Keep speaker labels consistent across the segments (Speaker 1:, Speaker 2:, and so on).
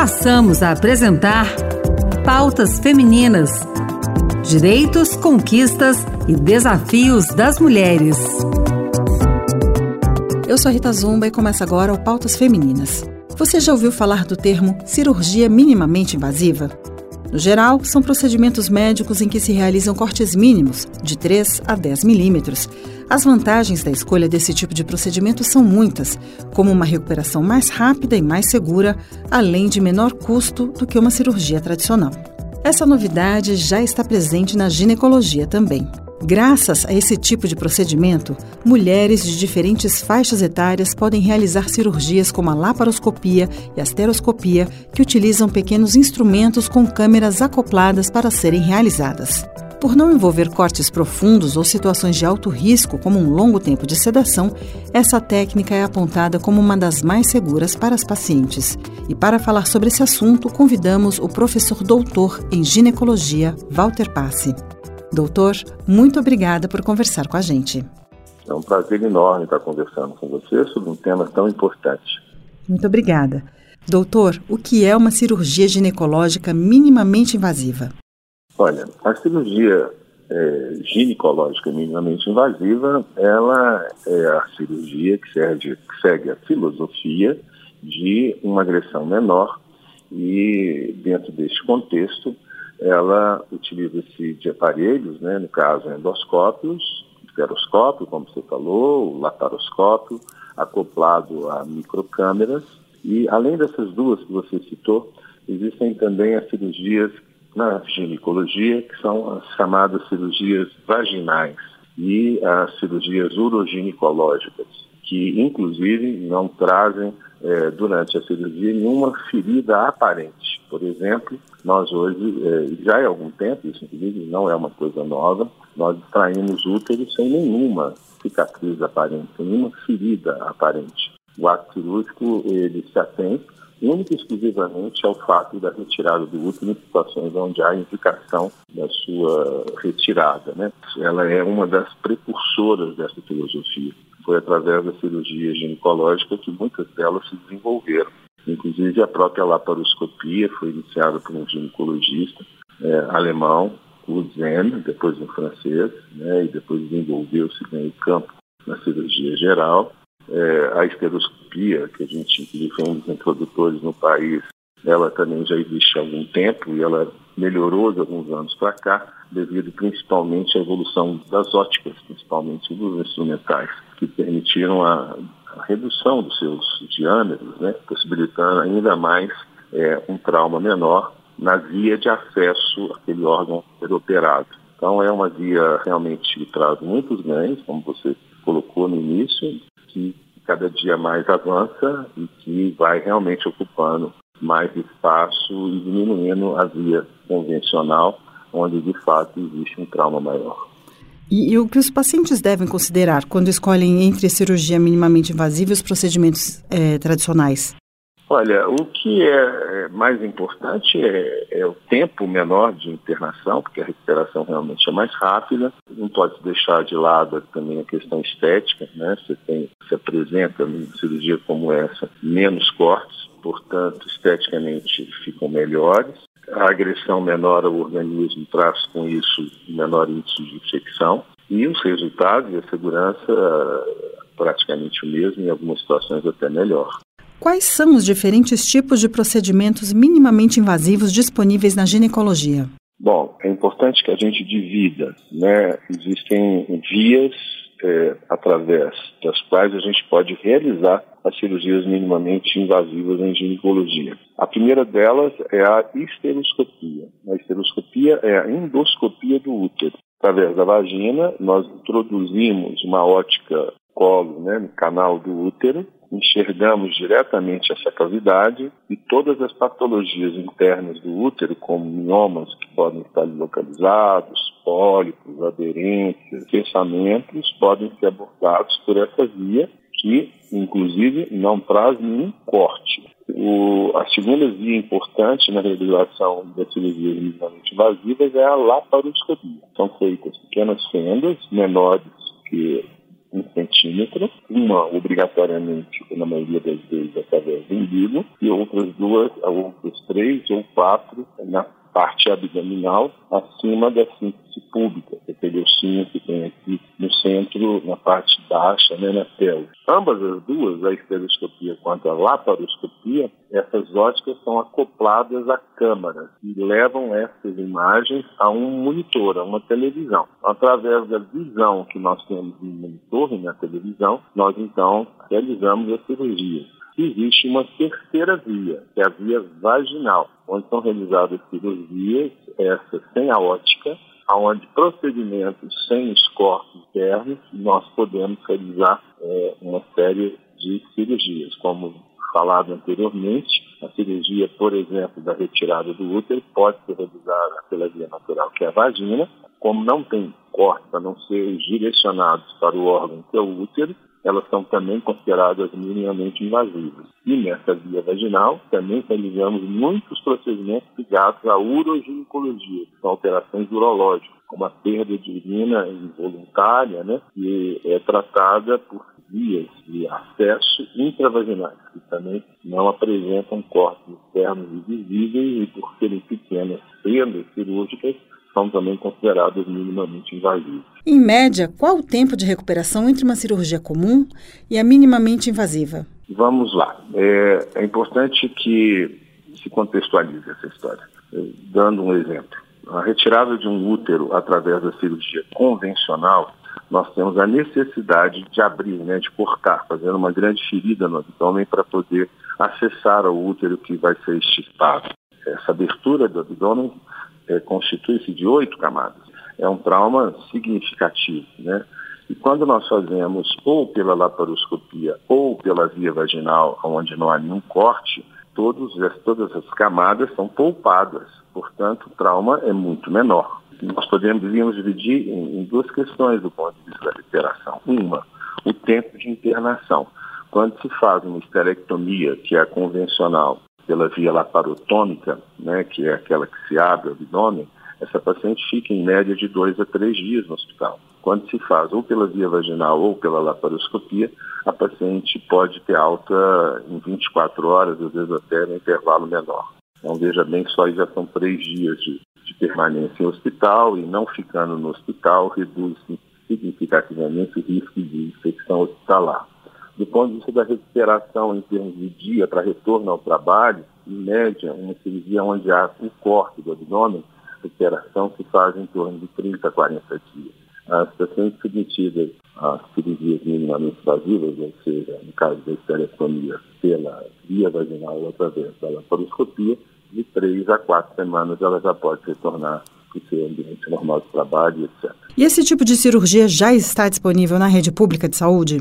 Speaker 1: passamos a apresentar Pautas Femininas: Direitos, Conquistas e Desafios das Mulheres.
Speaker 2: Eu sou Rita Zumba e começa agora o Pautas Femininas. Você já ouviu falar do termo cirurgia minimamente invasiva? No geral, são procedimentos médicos em que se realizam cortes mínimos, de 3 a 10 milímetros. As vantagens da escolha desse tipo de procedimento são muitas, como uma recuperação mais rápida e mais segura, além de menor custo do que uma cirurgia tradicional. Essa novidade já está presente na ginecologia também. Graças a esse tipo de procedimento, mulheres de diferentes faixas etárias podem realizar cirurgias como a laparoscopia e asteroscopia, que utilizam pequenos instrumentos com câmeras acopladas para serem realizadas. Por não envolver cortes profundos ou situações de alto risco, como um longo tempo de sedação, essa técnica é apontada como uma das mais seguras para as pacientes. E para falar sobre esse assunto, convidamos o professor doutor em ginecologia, Walter Passe. Doutor, muito obrigada por conversar com a gente.
Speaker 3: É um prazer enorme estar conversando com você sobre um tema tão importante.
Speaker 2: Muito obrigada. Doutor, o que é uma cirurgia ginecológica minimamente invasiva?
Speaker 3: Olha, a cirurgia é, ginecológica minimamente invasiva, ela é a cirurgia que, serve, que segue a filosofia de uma agressão menor e, dentro deste contexto, ela utiliza-se de aparelhos, né, no caso endoscópios, esteroscópio, como você falou, o laparoscópio, acoplado a microcâmeras. E além dessas duas que você citou, existem também as cirurgias na ginecologia, que são as chamadas cirurgias vaginais e as cirurgias uroginecológicas, que inclusive não trazem é, durante a cirurgia nenhuma ferida aparente. Por exemplo, nós hoje, é, já há algum tempo, isso inclusive não é uma coisa nova, nós extraímos útero sem nenhuma cicatriz aparente, sem nenhuma ferida aparente. O ato cirúrgico, ele se atém única e exclusivamente ao fato da retirada do útero em situações onde há indicação da sua retirada. Né? Ela é uma das precursoras dessa filosofia. Foi através da cirurgia ginecológica que muitas delas se desenvolveram. Inclusive a própria laparoscopia foi iniciada por um ginecologista é, alemão, Zen, depois em francês, né, e depois desenvolveu-se no campo na cirurgia geral. É, a esteroscopia, que a gente inclusive foi um dos introdutores no país, ela também já existe há algum tempo e ela melhorou de alguns anos para cá, devido principalmente à evolução das óticas, principalmente dos instrumentais, que permitiram a, a redução dos seus diâmetros, né, possibilitando ainda mais é, um trauma menor na via de acesso àquele órgão ser operado. Então é uma via realmente que traz muitos ganhos, como você colocou no início, que cada dia mais avança e que vai realmente ocupando mais espaço e diminuindo a via convencional, onde de fato existe um trauma maior.
Speaker 2: E, e, o que os pacientes devem considerar quando escolhem entre a cirurgia minimamente invasiva e os procedimentos é, tradicionais?
Speaker 3: Olha, o que é, é mais importante é, é, o tempo menor de internação, porque a recuperação realmente é mais rápida. Não pode deixar de lado também a questão estética, né? Você tem, se apresenta numa cirurgia como essa menos cortes, portanto, esteticamente ficam melhores. A agressão menor ao organismo traz com isso menor índice de infecção. E os resultados e a segurança praticamente o mesmo, em algumas situações até melhor.
Speaker 2: Quais são os diferentes tipos de procedimentos minimamente invasivos disponíveis na ginecologia?
Speaker 3: Bom, é importante que a gente divida, né? Existem vias é, através das quais a gente pode realizar as cirurgias minimamente invasivas em ginecologia. A primeira delas é a esteroscopia. A esteroscopia é a endoscopia do útero. Através da vagina, nós introduzimos uma ótica colo, né, no canal do útero, enxergamos diretamente essa cavidade e todas as patologias internas do útero, como miomas que podem estar localizados, pólipos, aderências, pensamentos, podem ser abordados por essa via, que inclusive não traz nenhum corte. O, a segunda via importante na realização das cirurgias minimamente invasivas é a laparoscopia. São feitas pequenas fendas menores que um centímetro, uma obrigatoriamente, na maioria das vezes, através do umbigo, e outras duas, outros três ou quatro na parte abdominal acima da síntese pública, que tem aqui no centro, na parte baixa, né, na tela. Ambas as duas, a estereoscopia quanto a laparoscopia, essas óticas são acopladas a câmaras e levam essas imagens a um monitor, a uma televisão. Através da visão que nós temos no monitor e na televisão, nós então realizamos a cirurgia existe uma terceira via, que é a via vaginal, onde são realizadas cirurgias, essa sem a ótica, onde procedimentos sem os corpos internos, nós podemos realizar é, uma série de cirurgias, como falado anteriormente, a cirurgia, por exemplo, da retirada do útero pode ser realizada pela via natural, que é a vagina, como não tem cortes a não ser direcionados para o órgão que é o útero, elas são também consideradas minimamente invasivas. E nessa via vaginal, também realizamos muitos procedimentos ligados à uroginincologia, que são alterações urológicas, como a perda de urina involuntária, né, que é tratada por vias de acesso intravaginais, que também não apresentam cortes externos visíveis e por serem pequenas fendas cirúrgicas, são também consideradas minimamente invasivas.
Speaker 2: Em média, qual o tempo de recuperação entre uma cirurgia comum e a minimamente invasiva?
Speaker 3: Vamos lá. É, é importante que se contextualize essa história. Dando um exemplo. A retirada de um útero através da cirurgia convencional, nós temos a necessidade de abrir, né, de cortar, fazendo uma grande ferida no abdômen para poder acessar o útero que vai ser extirpado. Essa abertura do abdômen é, constitui-se de oito camadas. É um trauma significativo, né? E quando nós fazemos ou pela laparoscopia ou pela via vaginal, onde não há nenhum corte, todos, todas as camadas são poupadas. Portanto, o trauma é muito menor. Nós podemos dividir em, em duas questões do ponto de vista da recuperação. Uma, o tempo de internação. Quando se faz uma esterectomia, que é a convencional, pela via laparotômica, né, que é aquela que se abre o abdômen, essa paciente fica em média de dois a três dias no hospital. Quando se faz ou pela via vaginal ou pela laparoscopia, a paciente pode ter alta em 24 horas, às vezes até no intervalo menor. Então, veja bem, só já são três dias de, de permanência em hospital e não ficando no hospital reduz significativamente o risco de infecção hospitalar. Do ponto de vista da recuperação em termos de dia para retorno ao trabalho, em média, uma cirurgia onde há um corte do abdômen, a recuperação se faz em torno de 30 a 40 dias. As pacientes submetidas a cirurgias minimamente invasivas, ou seja, no caso da esterectomia pela via vaginal ou através da laparoscopia, de três a quatro semanas ela já pode retornar para o seu ambiente normal de trabalho, etc.
Speaker 2: E esse tipo de cirurgia já está disponível na rede pública de saúde?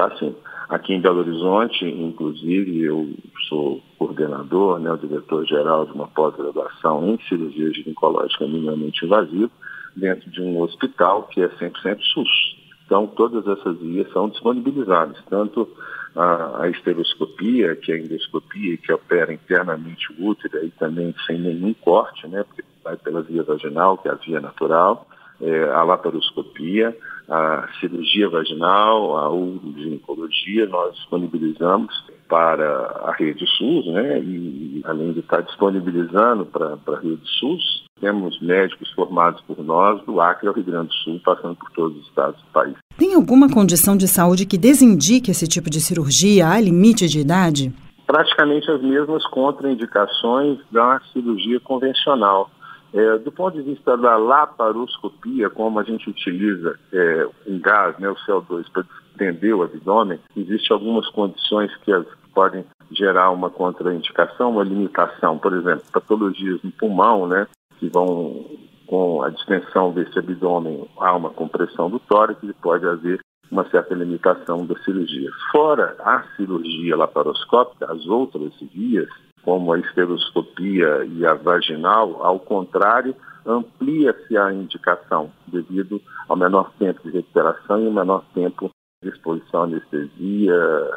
Speaker 3: Está sim. Aqui em Belo Horizonte, inclusive, eu sou coordenador, né, o diretor-geral de uma pós-graduação em cirurgia ginecológica minimamente invasiva, dentro de um hospital que é 100% SUS. Então, todas essas vias são disponibilizadas, tanto a, a esteroscopia, que é a endoscopia, que opera internamente o útero, e também sem nenhum corte, né, porque vai pela via vaginal, que é a via natural, é, a laparoscopia, a cirurgia vaginal, a uroginincologia, nós disponibilizamos para a rede SUS, né? E além de estar disponibilizando para a rede SUS, temos médicos formados por nós do Acre ao Rio Grande do Sul, passando por todos os estados do país.
Speaker 2: Tem alguma condição de saúde que desindique esse tipo de cirurgia? Há limite de idade?
Speaker 3: Praticamente as mesmas contraindicações da cirurgia convencional. É, do ponto de vista da laparoscopia, como a gente utiliza é, um gás, né, o CO2, para distender o abdômen, existem algumas condições que as, podem gerar uma contraindicação, uma limitação. Por exemplo, patologias no pulmão, né, que vão com a distensão desse abdômen, há uma compressão do tórax e pode haver uma certa limitação da cirurgia. Fora a cirurgia laparoscópica, as outras vias, como a esteroscopia e a vaginal, ao contrário, amplia-se a indicação devido ao menor tempo de recuperação e o menor tempo de exposição à anestesia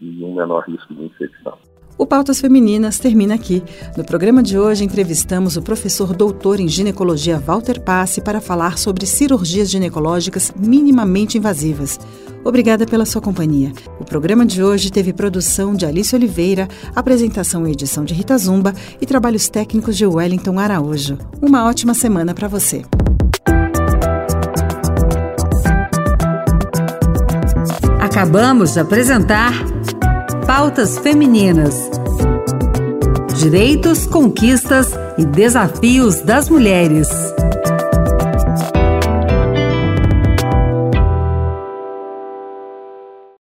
Speaker 3: e um menor risco de infecção.
Speaker 2: O Pautas Femininas termina aqui. No programa de hoje, entrevistamos o professor doutor em ginecologia Walter Passe para falar sobre cirurgias ginecológicas minimamente invasivas. Obrigada pela sua companhia. O programa de hoje teve produção de Alice Oliveira, apresentação e edição de Rita Zumba e trabalhos técnicos de Wellington Araújo. Uma ótima semana para você.
Speaker 1: Acabamos de apresentar Pautas Femininas. Direitos, conquistas e desafios das mulheres.